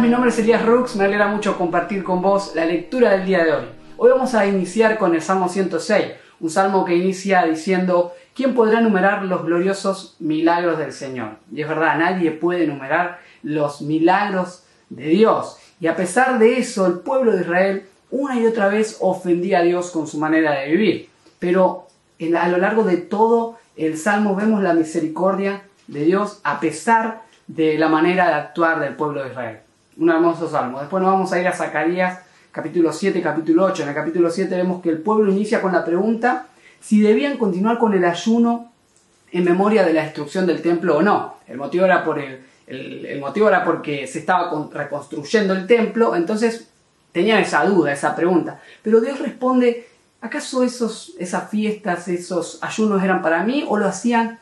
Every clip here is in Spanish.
Mi nombre es Elías Rux, me alegra mucho compartir con vos la lectura del día de hoy. Hoy vamos a iniciar con el Salmo 106, un salmo que inicia diciendo, ¿quién podrá enumerar los gloriosos milagros del Señor? Y es verdad, nadie puede enumerar los milagros de Dios. Y a pesar de eso, el pueblo de Israel una y otra vez ofendía a Dios con su manera de vivir. Pero a lo largo de todo el salmo vemos la misericordia de Dios a pesar de la manera de actuar del pueblo de Israel. Un hermoso salmo. Después nos vamos a ir a Zacarías capítulo 7 y capítulo 8. En el capítulo 7 vemos que el pueblo inicia con la pregunta si debían continuar con el ayuno en memoria de la destrucción del templo o no. El motivo era, por el, el, motivo era porque se estaba reconstruyendo el templo, entonces tenían esa duda, esa pregunta. Pero Dios responde, ¿acaso esos, esas fiestas, esos ayunos eran para mí o lo hacían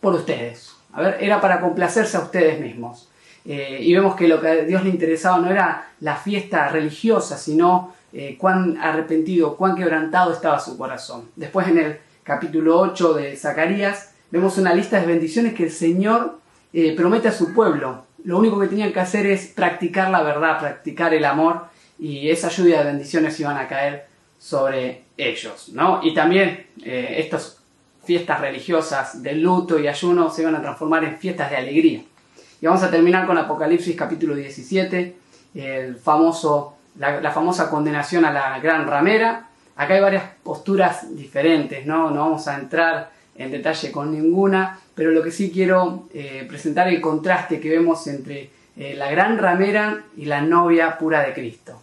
por ustedes? A ver, era para complacerse a ustedes mismos. Eh, y vemos que lo que a Dios le interesaba no era la fiesta religiosa, sino eh, cuán arrepentido, cuán quebrantado estaba su corazón. Después en el capítulo 8 de Zacarías vemos una lista de bendiciones que el Señor eh, promete a su pueblo. Lo único que tenían que hacer es practicar la verdad, practicar el amor y esa lluvia de bendiciones iban a caer sobre ellos. ¿no? Y también estas fiestas religiosas de luto y ayuno se iban a transformar en fiestas de alegría. Y vamos a terminar con Apocalipsis capítulo 17, el famoso, la, famosa condenación a la gran ramera. Acá hay varias posturas diferentes, ¿no? No vamos a entrar en detalle con ninguna, pero lo que sí quiero eh, presentar el contraste que vemos entre eh, la gran ramera y la novia pura de Cristo.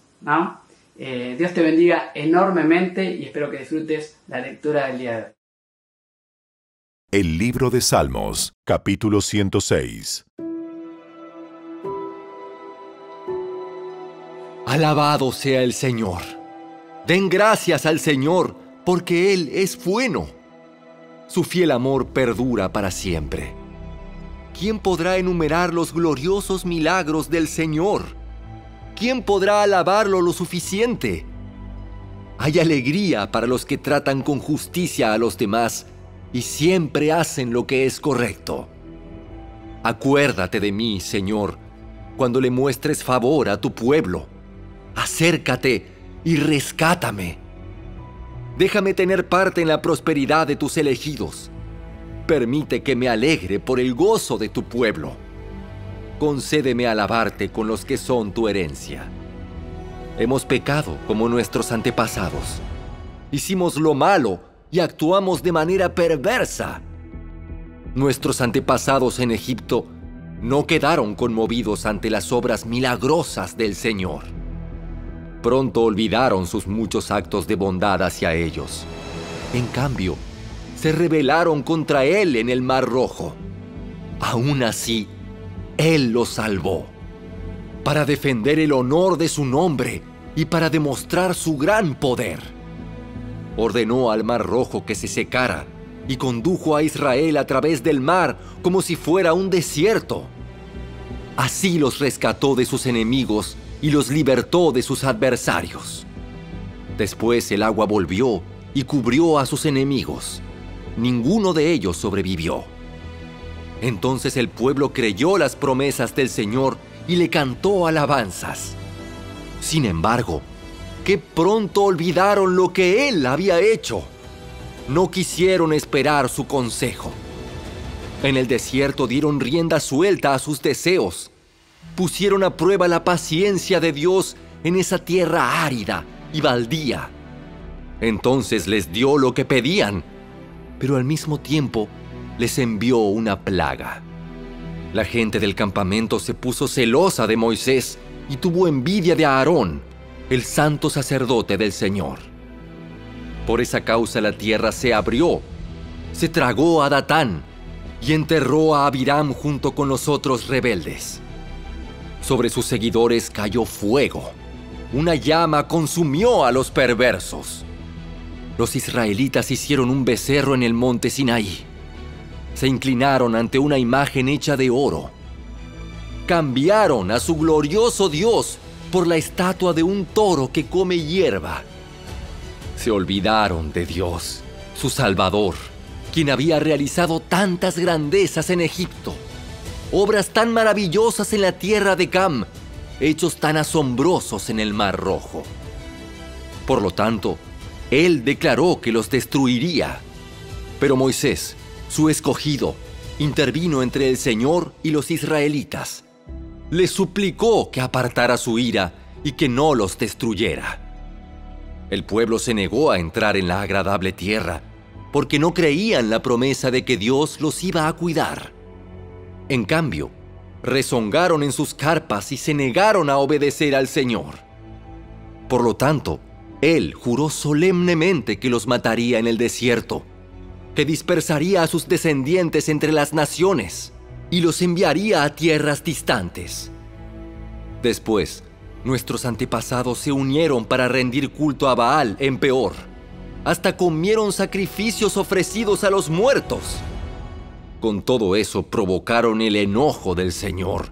Eh, Dios te bendiga enormemente y espero que disfrutes la lectura del día de hoy. El libro de Salmos, capítulo 106. Alabado sea el Señor. Den gracias al Señor, porque Él es bueno. Su fiel amor perdura para siempre. ¿Quién podrá enumerar los gloriosos milagros del Señor? ¿Quién podrá alabarlo lo suficiente? Hay alegría para los que tratan con justicia a los demás y siempre hacen lo que es correcto. Acuérdate de mí, Señor, cuando le muestres favor a tu pueblo acércate y rescátame. Déjame tener parte en la prosperidad de tus elegidos. Permite que me alegre por el gozo de tu pueblo. Concédeme alabarte con los que son tu herencia. Hemos pecado como nuestros antepasados. Hicimos lo malo y actuamos de manera perversa. Nuestros antepasados en Egipto no quedaron conmovidos ante las obras milagrosas del Señor pronto olvidaron sus muchos actos de bondad hacia ellos. En cambio, se rebelaron contra Él en el Mar Rojo. Aún así, Él los salvó. Para defender el honor de su nombre y para demostrar su gran poder. Ordenó al Mar Rojo que se secara y condujo a Israel a través del mar como si fuera un desierto. Así los rescató de sus enemigos y los libertó de sus adversarios. Después el agua volvió y cubrió a sus enemigos. Ninguno de ellos sobrevivió. Entonces el pueblo creyó las promesas del Señor y le cantó alabanzas. Sin embargo, qué pronto olvidaron lo que Él había hecho. No quisieron esperar su consejo. En el desierto dieron rienda suelta a sus deseos pusieron a prueba la paciencia de Dios en esa tierra árida y baldía. Entonces les dio lo que pedían, pero al mismo tiempo les envió una plaga. La gente del campamento se puso celosa de Moisés y tuvo envidia de Aarón, el santo sacerdote del Señor. Por esa causa la tierra se abrió, se tragó a Datán y enterró a Abiram junto con los otros rebeldes. Sobre sus seguidores cayó fuego. Una llama consumió a los perversos. Los israelitas hicieron un becerro en el monte Sinaí. Se inclinaron ante una imagen hecha de oro. Cambiaron a su glorioso Dios por la estatua de un toro que come hierba. Se olvidaron de Dios, su Salvador, quien había realizado tantas grandezas en Egipto obras tan maravillosas en la tierra de Cam, hechos tan asombrosos en el Mar Rojo. Por lo tanto, él declaró que los destruiría. Pero Moisés, su escogido, intervino entre el Señor y los israelitas. Le suplicó que apartara su ira y que no los destruyera. El pueblo se negó a entrar en la agradable tierra porque no creían la promesa de que Dios los iba a cuidar. En cambio, rezongaron en sus carpas y se negaron a obedecer al Señor. Por lo tanto, Él juró solemnemente que los mataría en el desierto, que dispersaría a sus descendientes entre las naciones y los enviaría a tierras distantes. Después, nuestros antepasados se unieron para rendir culto a Baal en Peor hasta comieron sacrificios ofrecidos a los muertos. Con todo eso provocaron el enojo del Señor.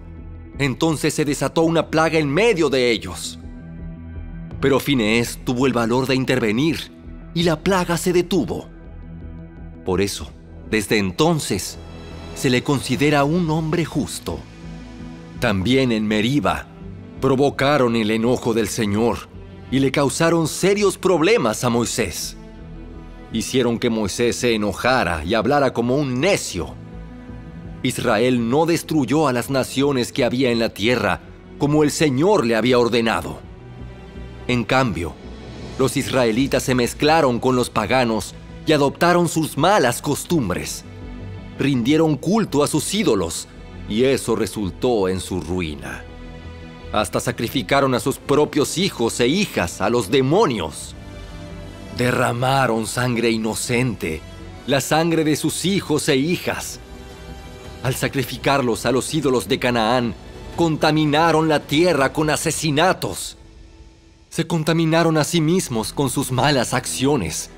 Entonces se desató una plaga en medio de ellos. Pero Finés tuvo el valor de intervenir y la plaga se detuvo. Por eso, desde entonces, se le considera un hombre justo. También en Meriba provocaron el enojo del Señor y le causaron serios problemas a Moisés hicieron que Moisés se enojara y hablara como un necio. Israel no destruyó a las naciones que había en la tierra como el Señor le había ordenado. En cambio, los israelitas se mezclaron con los paganos y adoptaron sus malas costumbres. Rindieron culto a sus ídolos y eso resultó en su ruina. Hasta sacrificaron a sus propios hijos e hijas a los demonios. Derramaron sangre inocente, la sangre de sus hijos e hijas. Al sacrificarlos a los ídolos de Canaán, contaminaron la tierra con asesinatos. Se contaminaron a sí mismos con sus malas acciones,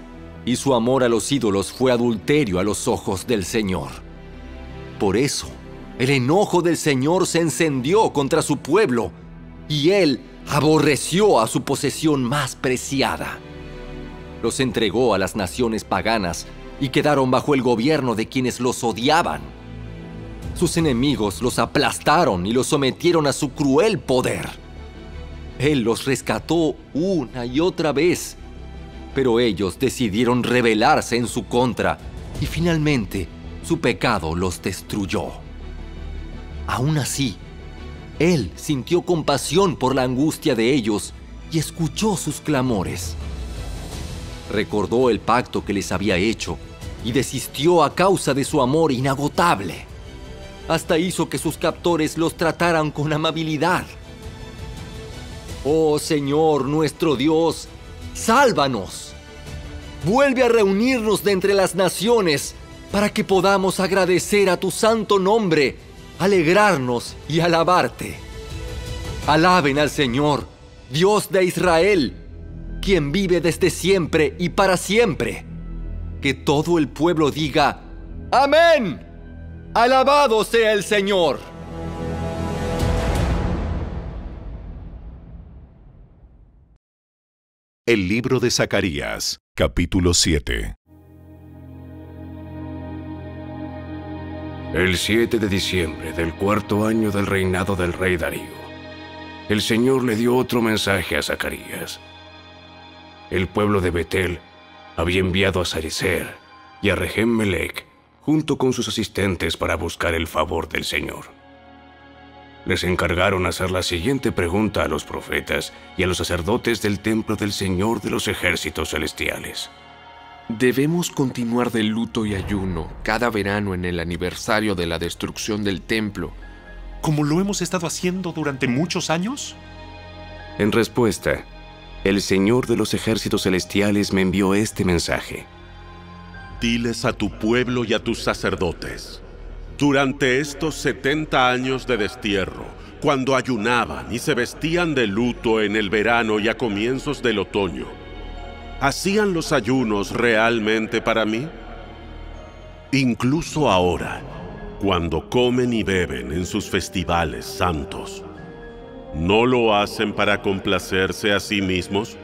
y su amor a los ídolos fue adulterio a los ojos del Señor. Por eso, el enojo del Señor se encendió contra su pueblo, y él aborreció a su posesión más preciada los entregó a las naciones paganas y quedaron bajo el gobierno de quienes los odiaban. Sus enemigos los aplastaron y los sometieron a su cruel poder. Él los rescató una y otra vez, pero ellos decidieron rebelarse en su contra y finalmente su pecado los destruyó. Aún así, Él sintió compasión por la angustia de ellos y escuchó sus clamores recordó el pacto que les había hecho y desistió a causa de su amor inagotable. Hasta hizo que sus captores los trataran con amabilidad. Oh Señor nuestro Dios, sálvanos. Vuelve a reunirnos de entre las naciones para que podamos agradecer a tu santo nombre, alegrarnos y alabarte. Alaben al Señor, Dios de Israel quien vive desde siempre y para siempre. Que todo el pueblo diga, Amén. Alabado sea el Señor. El libro de Zacarías, capítulo 7. El 7 de diciembre del cuarto año del reinado del rey Darío, el Señor le dio otro mensaje a Zacarías el pueblo de Betel había enviado a Sarecer y a Rehem Melech junto con sus asistentes para buscar el favor del Señor. Les encargaron hacer la siguiente pregunta a los profetas y a los sacerdotes del templo del Señor de los ejércitos celestiales. ¿Debemos continuar de luto y ayuno cada verano en el aniversario de la destrucción del templo, como lo hemos estado haciendo durante muchos años? En respuesta, el Señor de los ejércitos celestiales me envió este mensaje. Diles a tu pueblo y a tus sacerdotes, durante estos 70 años de destierro, cuando ayunaban y se vestían de luto en el verano y a comienzos del otoño, ¿hacían los ayunos realmente para mí? Incluso ahora, cuando comen y beben en sus festivales santos, ¿No lo hacen para complacerse a sí mismos?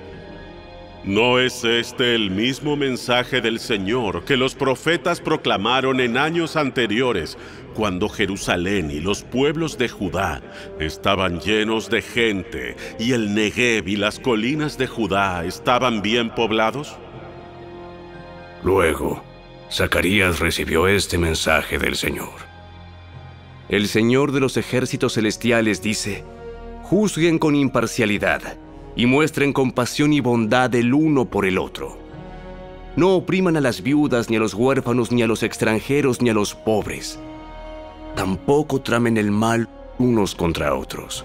¿No es este el mismo mensaje del Señor que los profetas proclamaron en años anteriores, cuando Jerusalén y los pueblos de Judá estaban llenos de gente y el Negev y las colinas de Judá estaban bien poblados? Luego, Zacarías recibió este mensaje del Señor. El Señor de los ejércitos celestiales dice, juzguen con imparcialidad y muestren compasión y bondad el uno por el otro. No opriman a las viudas, ni a los huérfanos, ni a los extranjeros, ni a los pobres. Tampoco tramen el mal unos contra otros.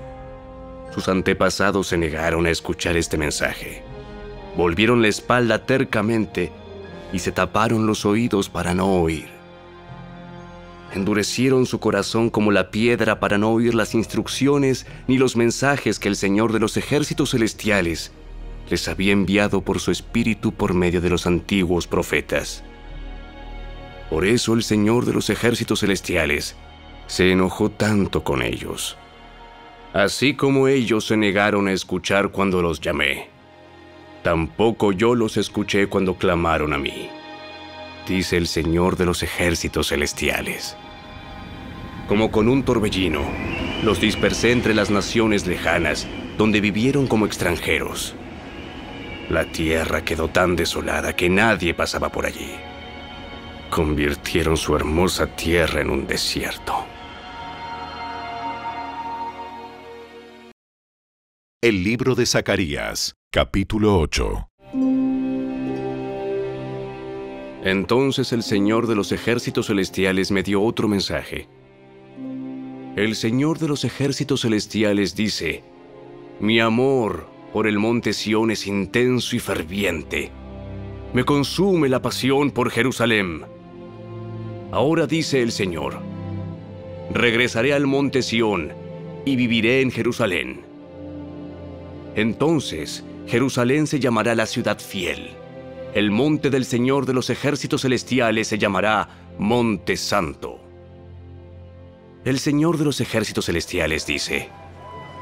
Sus antepasados se negaron a escuchar este mensaje. Volvieron la espalda tercamente y se taparon los oídos para no oír endurecieron su corazón como la piedra para no oír las instrucciones ni los mensajes que el Señor de los ejércitos celestiales les había enviado por su espíritu por medio de los antiguos profetas. Por eso el Señor de los ejércitos celestiales se enojó tanto con ellos, así como ellos se negaron a escuchar cuando los llamé. Tampoco yo los escuché cuando clamaron a mí, dice el Señor de los ejércitos celestiales como con un torbellino. Los dispersé entre las naciones lejanas, donde vivieron como extranjeros. La tierra quedó tan desolada que nadie pasaba por allí. Convirtieron su hermosa tierra en un desierto. El libro de Zacarías, capítulo 8. Entonces el Señor de los ejércitos celestiales me dio otro mensaje el Señor de los ejércitos celestiales dice, Mi amor por el monte Sión es intenso y ferviente. Me consume la pasión por Jerusalén. Ahora dice el Señor, regresaré al monte Sión y viviré en Jerusalén. Entonces Jerusalén se llamará la ciudad fiel. El monte del Señor de los ejércitos celestiales se llamará Monte Santo. El Señor de los ejércitos celestiales dice,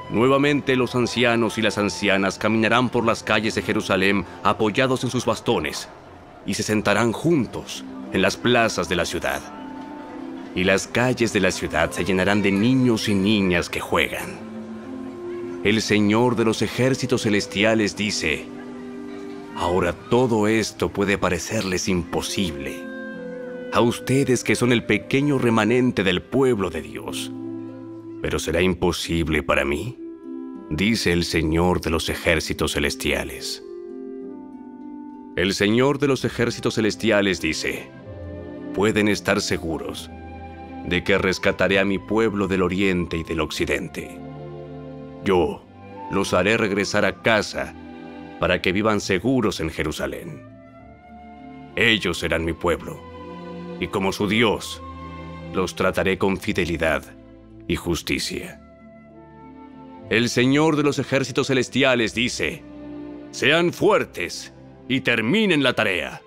Nuevamente los ancianos y las ancianas caminarán por las calles de Jerusalén apoyados en sus bastones y se sentarán juntos en las plazas de la ciudad. Y las calles de la ciudad se llenarán de niños y niñas que juegan. El Señor de los ejércitos celestiales dice, Ahora todo esto puede parecerles imposible a ustedes que son el pequeño remanente del pueblo de Dios. Pero será imposible para mí, dice el Señor de los ejércitos celestiales. El Señor de los ejércitos celestiales dice, pueden estar seguros de que rescataré a mi pueblo del oriente y del occidente. Yo los haré regresar a casa para que vivan seguros en Jerusalén. Ellos serán mi pueblo y como su Dios, los trataré con fidelidad y justicia. El Señor de los ejércitos celestiales dice, sean fuertes y terminen la tarea.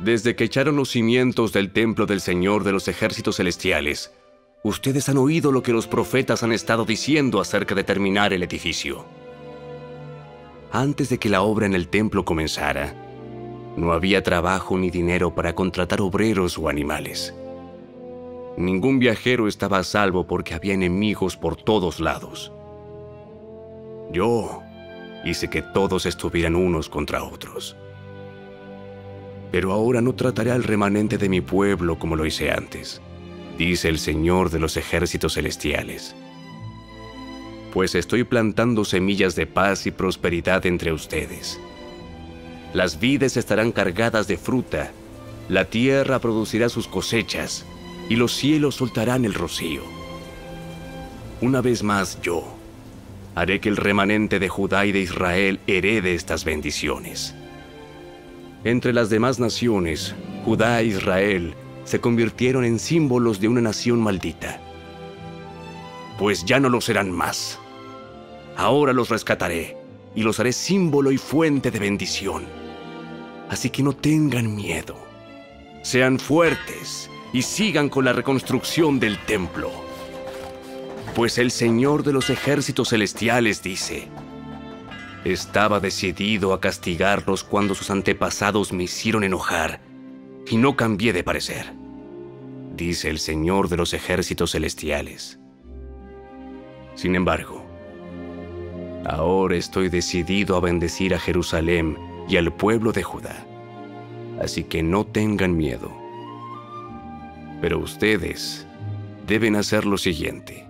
Desde que echaron los cimientos del templo del Señor de los ejércitos celestiales, ustedes han oído lo que los profetas han estado diciendo acerca de terminar el edificio. Antes de que la obra en el templo comenzara, no había trabajo ni dinero para contratar obreros o animales. Ningún viajero estaba a salvo porque había enemigos por todos lados. Yo hice que todos estuvieran unos contra otros. Pero ahora no trataré al remanente de mi pueblo como lo hice antes, dice el Señor de los ejércitos celestiales. Pues estoy plantando semillas de paz y prosperidad entre ustedes las vides estarán cargadas de fruta, la tierra producirá sus cosechas, y los cielos soltarán el rocío. Una vez más yo haré que el remanente de Judá y de Israel herede estas bendiciones. Entre las demás naciones, Judá e Israel se convirtieron en símbolos de una nación maldita. Pues ya no lo serán más. Ahora los rescataré y los haré símbolo y fuente de bendición Así que no tengan miedo. Sean fuertes y sigan con la reconstrucción del templo. Pues el Señor de los ejércitos celestiales dice, Estaba decidido a castigarlos cuando sus antepasados me hicieron enojar, y no cambié de parecer, dice el Señor de los ejércitos celestiales. Sin embargo, ahora estoy decidido a bendecir a Jerusalén y al pueblo de Judá, así que no tengan miedo. Pero ustedes deben hacer lo siguiente.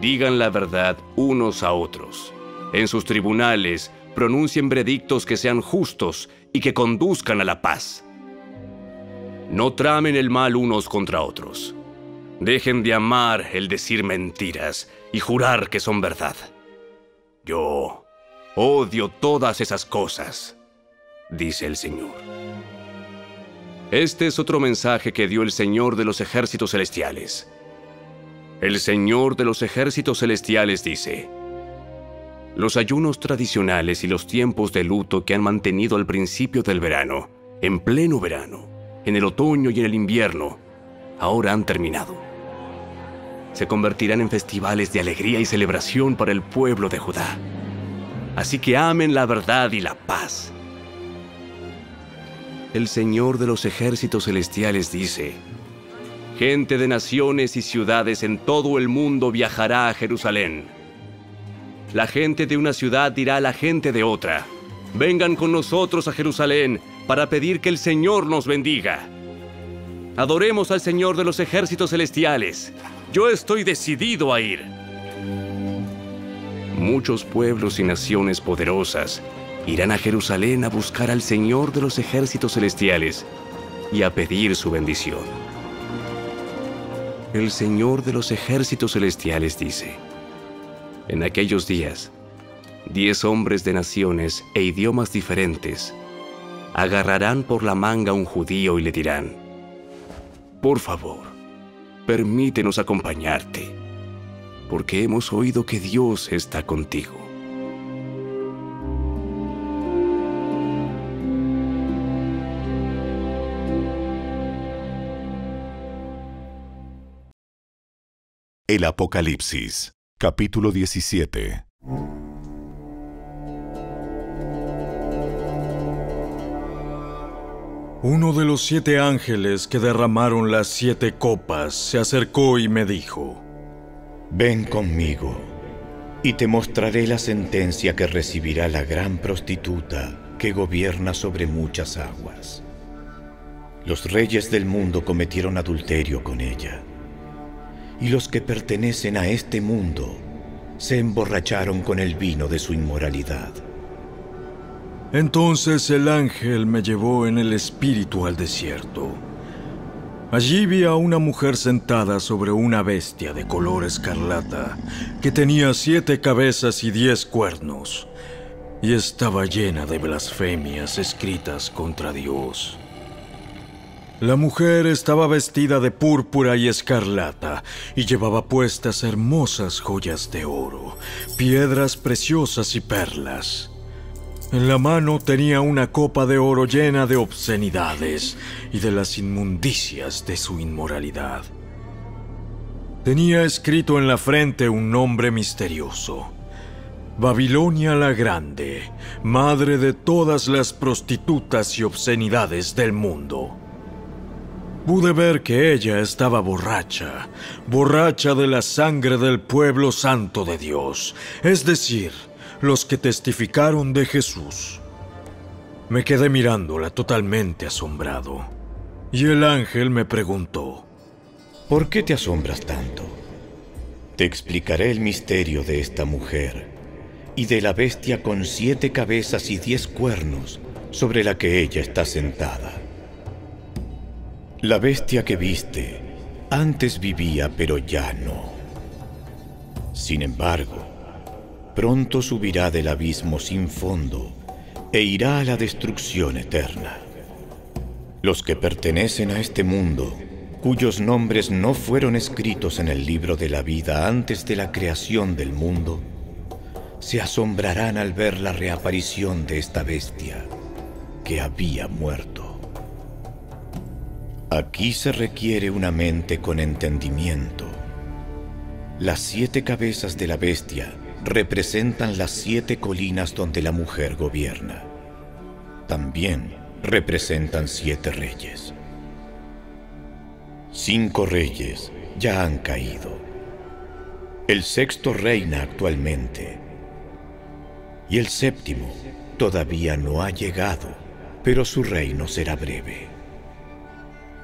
Digan la verdad unos a otros. En sus tribunales pronuncien veredictos que sean justos y que conduzcan a la paz. No tramen el mal unos contra otros. Dejen de amar el decir mentiras y jurar que son verdad. Yo odio todas esas cosas, dice el Señor. Este es otro mensaje que dio el Señor de los ejércitos celestiales. El Señor de los ejércitos celestiales dice, los ayunos tradicionales y los tiempos de luto que han mantenido al principio del verano, en pleno verano, en el otoño y en el invierno, ahora han terminado. Se convertirán en festivales de alegría y celebración para el pueblo de Judá. Así que amen la verdad y la paz. El Señor de los ejércitos celestiales dice, Gente de naciones y ciudades en todo el mundo viajará a Jerusalén. La gente de una ciudad dirá a la gente de otra, vengan con nosotros a Jerusalén para pedir que el Señor nos bendiga. Adoremos al Señor de los ejércitos celestiales. Yo estoy decidido a ir. Muchos pueblos y naciones poderosas irán a Jerusalén a buscar al Señor de los ejércitos celestiales y a pedir su bendición. El Señor de los ejércitos celestiales dice, en aquellos días, diez hombres de naciones e idiomas diferentes agarrarán por la manga a un judío y le dirán, por favor, permítenos acompañarte, porque hemos oído que Dios está contigo. El Apocalipsis, capítulo 17. Uno de los siete ángeles que derramaron las siete copas se acercó y me dijo, Ven conmigo y te mostraré la sentencia que recibirá la gran prostituta que gobierna sobre muchas aguas. Los reyes del mundo cometieron adulterio con ella, y los que pertenecen a este mundo se emborracharon con el vino de su inmoralidad. Entonces el ángel me llevó en el espíritu al desierto. Allí vi a una mujer sentada sobre una bestia de color escarlata, que tenía siete cabezas y diez cuernos, y estaba llena de blasfemias escritas contra Dios. La mujer estaba vestida de púrpura y escarlata y llevaba puestas hermosas joyas de oro, piedras preciosas y perlas. En la mano tenía una copa de oro llena de obscenidades y de las inmundicias de su inmoralidad. Tenía escrito en la frente un nombre misterioso. Babilonia la Grande, madre de todas las prostitutas y obscenidades del mundo. Pude ver que ella estaba borracha, borracha de la sangre del pueblo santo de Dios, es decir, los que testificaron de Jesús. Me quedé mirándola totalmente asombrado. Y el ángel me preguntó, ¿Por qué te asombras tanto? Te explicaré el misterio de esta mujer y de la bestia con siete cabezas y diez cuernos sobre la que ella está sentada. La bestia que viste antes vivía pero ya no. Sin embargo, pronto subirá del abismo sin fondo e irá a la destrucción eterna. Los que pertenecen a este mundo, cuyos nombres no fueron escritos en el libro de la vida antes de la creación del mundo, se asombrarán al ver la reaparición de esta bestia que había muerto. Aquí se requiere una mente con entendimiento. Las siete cabezas de la bestia representan las siete colinas donde la mujer gobierna. También representan siete reyes. Cinco reyes ya han caído. El sexto reina actualmente. Y el séptimo todavía no ha llegado, pero su reino será breve.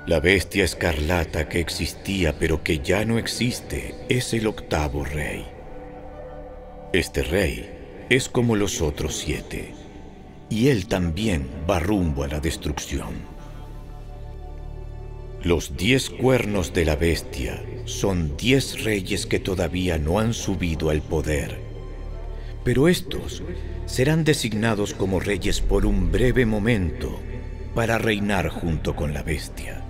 La bestia escarlata que existía pero que ya no existe es el octavo rey. Este rey es como los otros siete, y él también va rumbo a la destrucción. Los diez cuernos de la bestia son diez reyes que todavía no han subido al poder, pero estos serán designados como reyes por un breve momento para reinar junto con la bestia.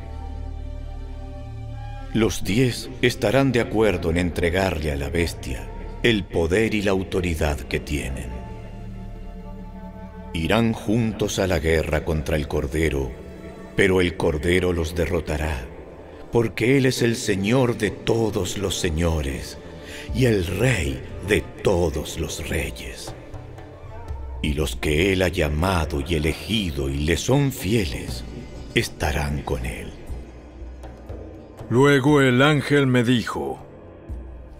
Los diez estarán de acuerdo en entregarle a la bestia el poder y la autoridad que tienen. Irán juntos a la guerra contra el Cordero, pero el Cordero los derrotará, porque Él es el Señor de todos los señores y el Rey de todos los reyes. Y los que Él ha llamado y elegido y le son fieles, estarán con Él. Luego el ángel me dijo,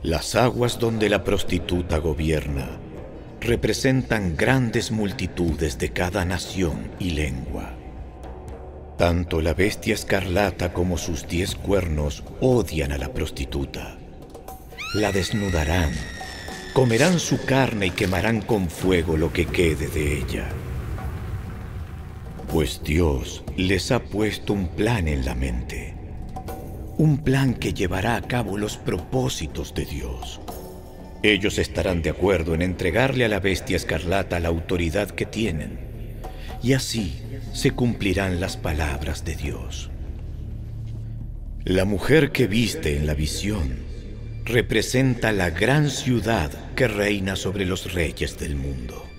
Las aguas donde la prostituta gobierna representan grandes multitudes de cada nación y lengua. Tanto la bestia escarlata como sus diez cuernos odian a la prostituta. La desnudarán, comerán su carne y quemarán con fuego lo que quede de ella. Pues Dios les ha puesto un plan en la mente un plan que llevará a cabo los propósitos de Dios. Ellos estarán de acuerdo en entregarle a la bestia escarlata la autoridad que tienen, y así se cumplirán las palabras de Dios. La mujer que viste en la visión representa la gran ciudad que reina sobre los reyes del mundo.